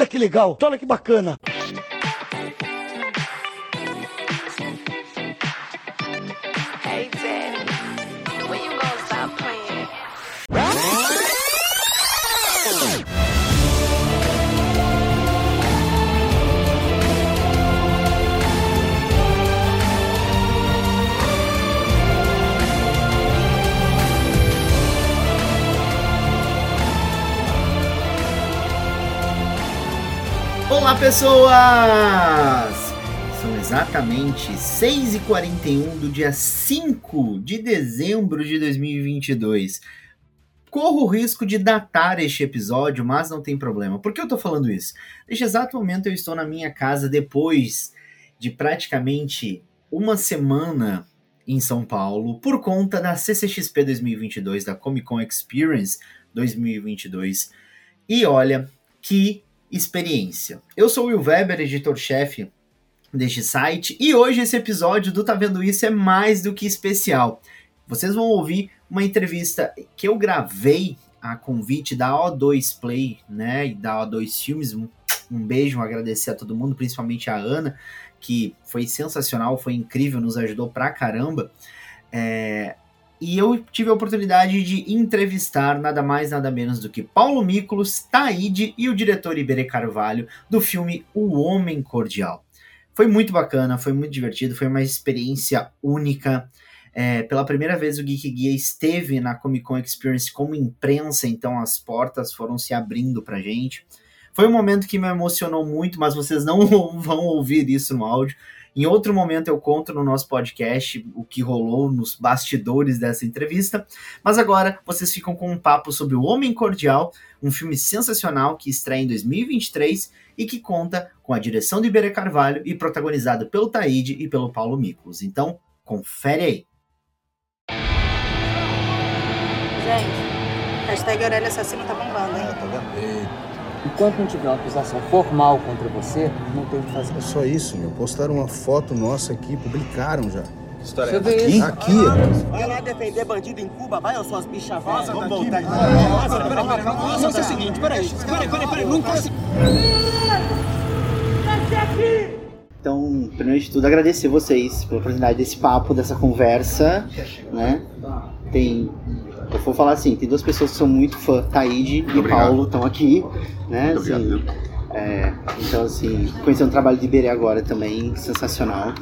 Olha que legal, olha que bacana. Olá, pessoas! São exatamente 6h41 do dia 5 de dezembro de 2022. Corro o risco de datar este episódio, mas não tem problema. Por que eu tô falando isso? Neste exato momento eu estou na minha casa depois de praticamente uma semana em São Paulo por conta da CCXP 2022, da Comic Con Experience 2022. E olha que experiência. Eu sou o Will Weber, editor-chefe deste site, e hoje esse episódio do Tá Vendo Isso é mais do que especial. Vocês vão ouvir uma entrevista que eu gravei a convite da O2 Play, né, e da O2 Filmes. Um, um beijo, um agradecer a todo mundo, principalmente a Ana, que foi sensacional, foi incrível, nos ajudou pra caramba. É, e eu tive a oportunidade de entrevistar nada mais nada menos do que Paulo Miklos, Taide e o diretor Iberê Carvalho do filme O Homem Cordial. Foi muito bacana, foi muito divertido, foi uma experiência única. É, pela primeira vez o Geek Guia esteve na Comic Con Experience como imprensa, então as portas foram se abrindo pra gente. Foi um momento que me emocionou muito, mas vocês não vão ouvir isso no áudio. Em outro momento eu conto no nosso podcast o que rolou nos bastidores dessa entrevista, mas agora vocês ficam com um papo sobre O Homem Cordial, um filme sensacional que estreia em 2023 e que conta com a direção de Iberê Carvalho e protagonizado pelo Taíde e pelo Paulo Miklos. Então, confere aí. Gente, hashtag Aurélia Assassino tá bombando, hein? Tá vendo? Enquanto não tiver uma acusação formal contra você, não tem o que fazer. É só isso, meu. Postaram uma foto nossa aqui, publicaram já. História Deixa eu ver isso. Aqui, Vai lá defender bandido em Cuba, vai, ou suas bichas velhas. Vamos voltar aqui. Peraí, peraí, peraí. Vamos fazer o seguinte, peraí. Peraí, peraí, peraí. Não consigo. Então, primeiro de tudo, agradecer vocês pela oportunidade desse papo, dessa conversa, né? Tem eu vou falar assim, tem duas pessoas que são muito fã, Taíde e obrigado. Paulo estão aqui, né? Assim, obrigado. é, então assim, conhecer o trabalho de Iberê agora também, sensacional.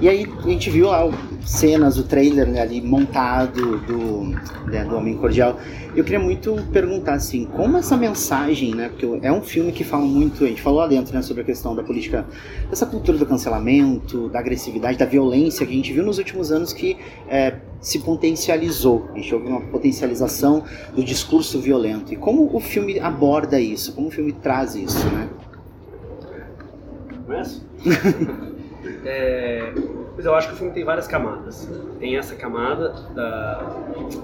E aí a gente viu lá cenas, o trailer né, ali montado do, né, do Homem Cordial. Eu queria muito perguntar assim, como essa mensagem, né? Porque é um filme que fala muito, a gente falou lá dentro, né, sobre a questão da política, dessa cultura do cancelamento, da agressividade, da violência que a gente viu nos últimos anos que é, se potencializou. A gente houve uma potencialização do discurso violento. E como o filme aborda isso? Como o filme traz isso, né? Começo? é, pois eu acho que o filme tem várias camadas. Tem essa camada da,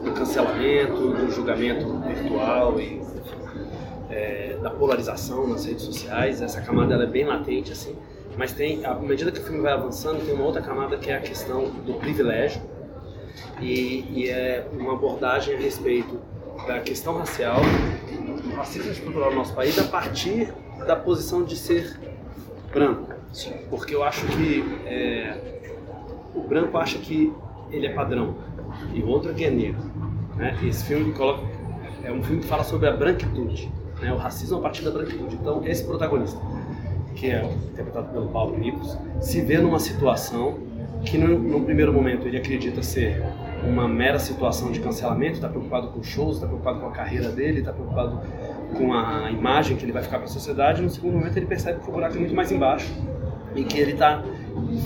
do cancelamento, do julgamento virtual e é, da polarização nas redes sociais. Essa camada ela é bem latente assim. Mas tem, à medida que o filme vai avançando, tem uma outra camada que é a questão do privilégio e, e é uma abordagem a respeito da questão racial, do racismo estrutural no nosso país a partir da posição de ser branco. Porque eu acho que é, o branco acha que ele é padrão e o outro é que é negro. Né? Esse filme coloca, é um filme que fala sobre a branquitude, né? o racismo a partir da branquitude. Então, esse protagonista, que é interpretado pelo Paulo Miklos, se vê numa situação que, num, num primeiro momento, ele acredita ser uma mera situação de cancelamento, está preocupado com shows, está preocupado com a carreira dele, está preocupado com a imagem que ele vai ficar para a sociedade. No segundo momento, ele percebe que o buraco é muito mais embaixo e que ele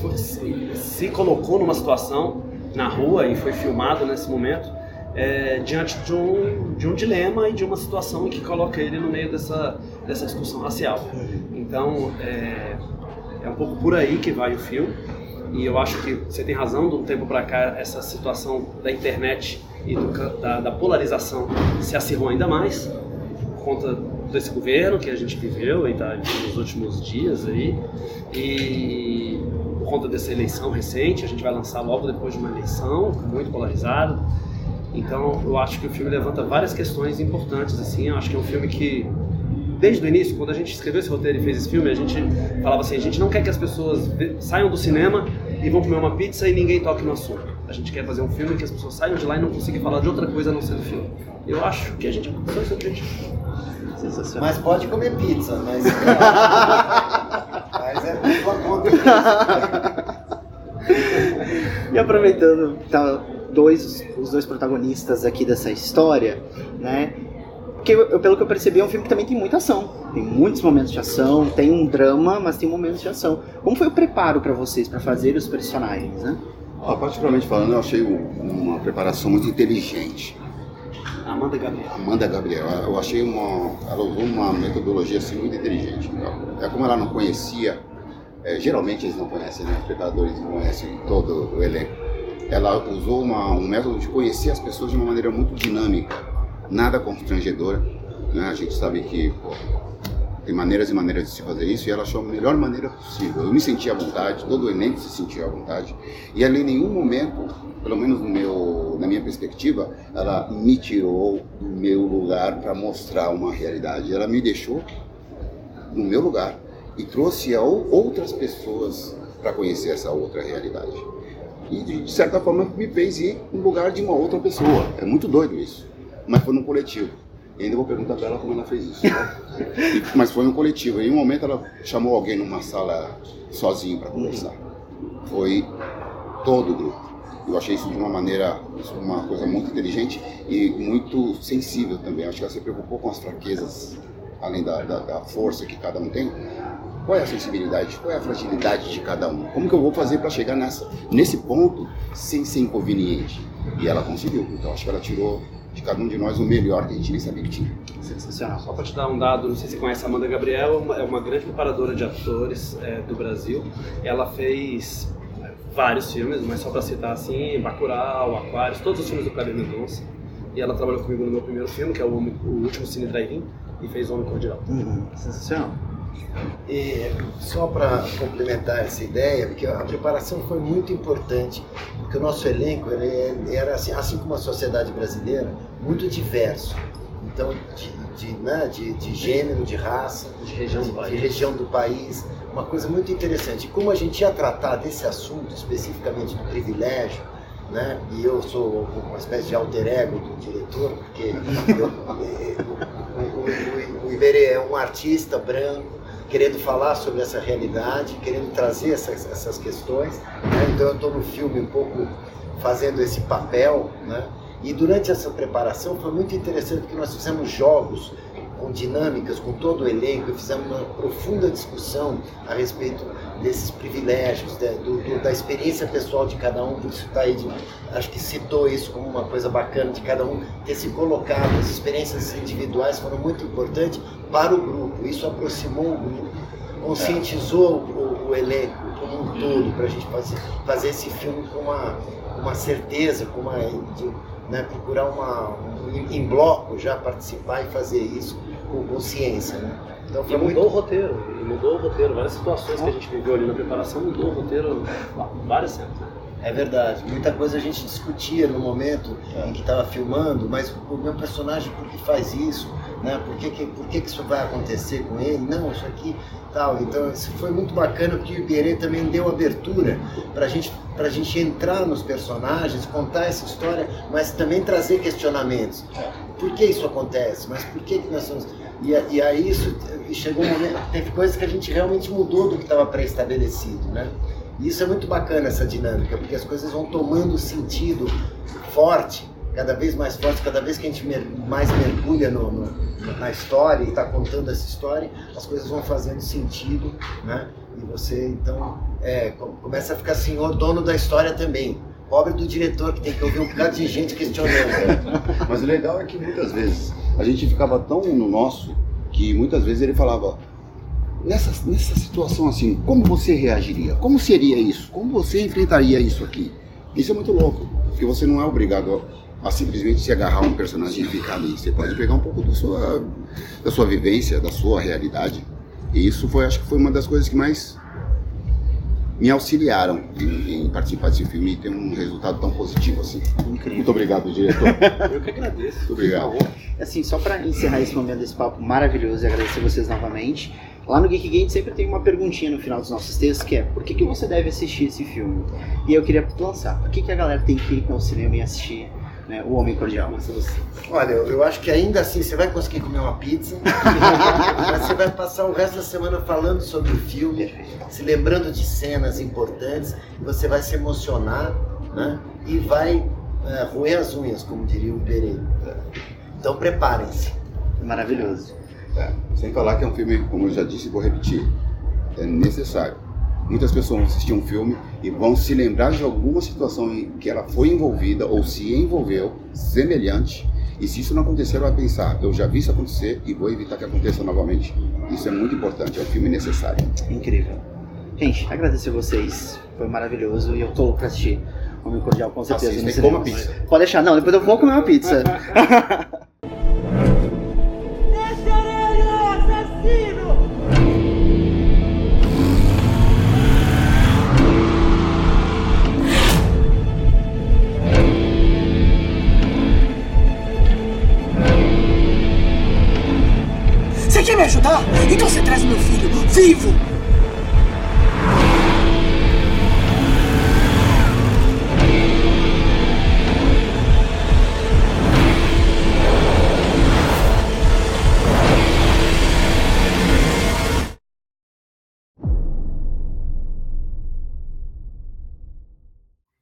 tá se, se colocou numa situação na rua e foi filmado nesse momento é, diante de um, de um dilema e de uma situação que coloca ele no meio dessa, dessa discussão racial. Então é, é um pouco por aí que vai o filme e eu acho que você tem razão, de um tempo para cá essa situação da internet e do da, da polarização se acirrou ainda mais por conta desse governo que a gente viveu e tá nos últimos dias aí e por conta dessa eleição recente, a gente vai lançar logo depois de uma eleição muito polarizada. Então, eu acho que o filme levanta várias questões importantes assim, eu acho que é um filme que desde o início, quando a gente escreveu esse roteiro e fez esse filme, a gente falava assim, a gente não quer que as pessoas saiam do cinema e vão comer uma pizza e ninguém toque no assunto. A gente quer fazer um filme que as pessoas saiam de lá e não consigam falar de outra coisa a não ser do filme. Eu acho que a gente alcançou esse objetivo. Sensacional. Mas pode comer pizza, mas. mas é por sua conta. E aproveitando tá, dois, os dois protagonistas aqui dessa história, né? Porque eu- pelo que eu percebi é um filme que também tem muita ação. Tem muitos momentos de ação, tem um drama, mas tem momentos de ação. Como foi o preparo pra vocês pra fazer os personagens, né? Ó, particularmente falando, eu achei um- uma preparação muito inteligente. Amanda Gabriel. Amanda Gabriel, eu achei uma. Ela usou uma metodologia assim, muito inteligente. É como ela não conhecia, é, geralmente eles não conhecem, né? Os espectadores não conhecem todo o elenco. Ela usou uma- um método de conhecer as pessoas de uma maneira muito dinâmica, nada constrangedora. Né? A gente sabe que pô, tem maneiras e maneiras de se fazer isso e ela achou a melhor maneira possível. Eu me senti à vontade, todo o elenco se sentiu à vontade e ela em nenhum momento, pelo menos no meu, minha perspectiva, ela me tirou do meu lugar para mostrar uma realidade. Ela me deixou no meu lugar e trouxe outras pessoas para conhecer essa outra realidade. E de certa forma me fez ir no lugar de uma outra pessoa. É muito doido isso. Mas foi num coletivo. E ainda vou perguntar para ela como ela fez isso. tá? E- mas foi um coletivo. Em um momento ela chamou alguém numa sala sozinho para conversar. Foi todo o grupo. Eu achei isso de uma maneira, uma coisa muito inteligente e muito sensível também. Acho que ela se preocupou com as fraquezas, além da, da, da força que cada um tem. Qual é a sensibilidade, qual é a fragilidade de cada um? Como que eu vou fazer para chegar nessa, nesse ponto sem ser inconveniente? E ela conseguiu. Então acho que ela tirou de cada um de nós o melhor que a gente nem sabia que tinha. Sensacional. Só para te dar um dado, não sei se você conhece a Amanda Gabriel, é uma, é uma grande preparadora de atores é, do Brasil. Ela fez vários filmes, mas só para citar assim, Bacurau, Aquários, todos os filmes do Kleber Mendonça. E ela trabalhou comigo no meu primeiro filme, que é o, Homem- o último Cine Drive-In, e fez Homem Cordial. Uhum, sensacional. E só para complementar essa ideia, porque a preparação foi muito importante, porque o nosso elenco ele, era assim, assim como a sociedade brasileira, muito diverso. Então, de, de, né, de, de gênero, de raça, De região de, país. região do país, uma coisa muito interessante. Como a gente ia tratar desse assunto, especificamente do privilégio, né? E eu sou uma espécie de alter ego do diretor, porque eu- o, o, o, Iberê é um artista branco, querendo falar sobre essa realidade, querendo trazer essas, essas questões. né? Então eu estou no filme um pouco fazendo esse papel, né? E durante essa preparação foi muito interessante porque nós fizemos jogos com dinâmicas, com todo o elenco, e fizemos uma profunda discussão a respeito desses privilégios, da, do- do- da experiência pessoal de cada um, por isso está aí, de- acho que citou isso como uma coisa bacana de cada um ter se colocado, as experiências individuais foram muito importantes para o grupo, isso aproximou o grupo, conscientizou o, o elenco como um todo, para a gente fazer, fazer esse filme com uma, uma certeza, com uma, de, né, procurar uma, um, em bloco já participar e fazer isso com consciência. Né? Então E foi mudou muito o roteiro, e mudou o roteiro. Várias situações que a gente viveu ali na preparação mudou o roteiro várias cenas. né? É verdade. Muita coisa a gente discutia no momento em que estava filmando, mas o meu personagem por que faz isso, né? Por que, que, por que, que isso vai acontecer com ele? Não, isso aqui tal. Então isso foi muito bacana porque o Iberê também deu abertura para gente, a gente entrar nos personagens, contar essa história, mas também trazer questionamentos. Por que isso acontece? Mas por que, que nós somos. E, e aí isso chegou um momento, teve coisas que a gente realmente mudou do que estava pré-estabelecido, né? E isso é muito bacana, essa dinâmica, porque as coisas vão tomando sentido forte, cada vez mais forte, cada vez que a gente mer- mais mergulha no, no- na história e está contando essa história, as coisas vão fazendo sentido, né? E você, então, é, co- começa a ficar senhor, dono da história também. Pobre do diretor que tem que ouvir um bocado de gente questionando. Mas o legal é que muitas vezes a gente ficava tão no nosso que muitas vezes ele falava nessa, nessa situação assim, como você reagiria? Como seria isso? Como você enfrentaria isso aqui? Isso é muito louco, porque você não é obrigado a, a simplesmente se agarrar a um personagem e ficar ali. Você pode pegar um pouco da sua, da sua vivência, da sua realidade. E isso foi, acho que foi uma das coisas que mais me auxiliaram em, em participar desse filme e ter um resultado tão positivo assim. Incrível. Muito obrigado, diretor. Eu que agradeço. Muito obrigado. Assim, só para encerrar esse momento desse papo maravilhoso e agradecer vocês novamente, lá no Geek Game sempre tem uma perguntinha no final dos nossos textos que é por que, que você deve assistir esse filme? E eu queria lançar, por que, que a galera tem que ir ao cinema e assistir né, O Homem Cordial? Olha, eu, eu acho que ainda assim você vai conseguir comer uma pizza, mas você vai passar o resto da semana falando sobre o filme, se lembrando de cenas importantes, e você vai se emocionar né, e vai é, roer as unhas, como diria o Iberê. Então preparem-se. Maravilhoso. É, sem falar que é um filme, como eu já disse e vou repetir, é necessário. Muitas pessoas vão assistir um filme e vão se lembrar de alguma situação em que ela foi envolvida ou se envolveu, semelhante, e se isso não acontecer, vai pensar, eu já vi isso acontecer e vou evitar que aconteça novamente. Isso é muito importante, é um filme necessário. Incrível. Gente, agradecer vocês, foi maravilhoso e eu tô louco pra assistir Homem Cordial com certeza. Cinema. coma pizza. Pode deixar, não, depois eu vou comer uma pizza. me ajudar? Então você traz meu filho vivo!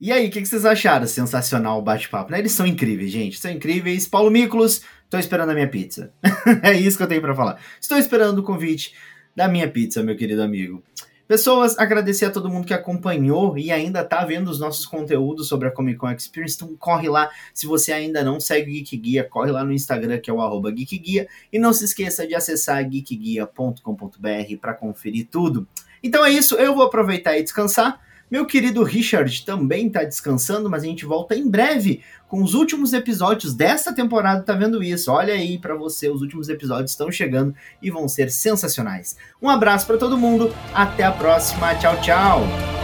E aí, o que, que vocês acharam? Sensacional o bate-papo, né? Eles são incríveis, gente. São incríveis. Paulo Miklos, tô esperando a minha pizza. é isso que eu tenho pra falar. Estou esperando o convite da minha pizza, meu querido amigo. Pessoas, agradecer a todo mundo que acompanhou e ainda tá vendo os nossos conteúdos sobre a Comic Con Experience. Então corre lá. Se você ainda não segue o Geek Guia, corre lá no Instagram, que é o arroba. E não se esqueça de acessar geekguia.com.br para conferir tudo. Então é isso, eu vou aproveitar e descansar. Meu querido Richard também tá descansando, mas a gente volta em breve com os últimos episódios dessa temporada, tá vendo isso? Olha aí para você, os últimos episódios estão chegando e vão ser sensacionais. Um abraço para todo mundo, até a próxima, tchau, tchau.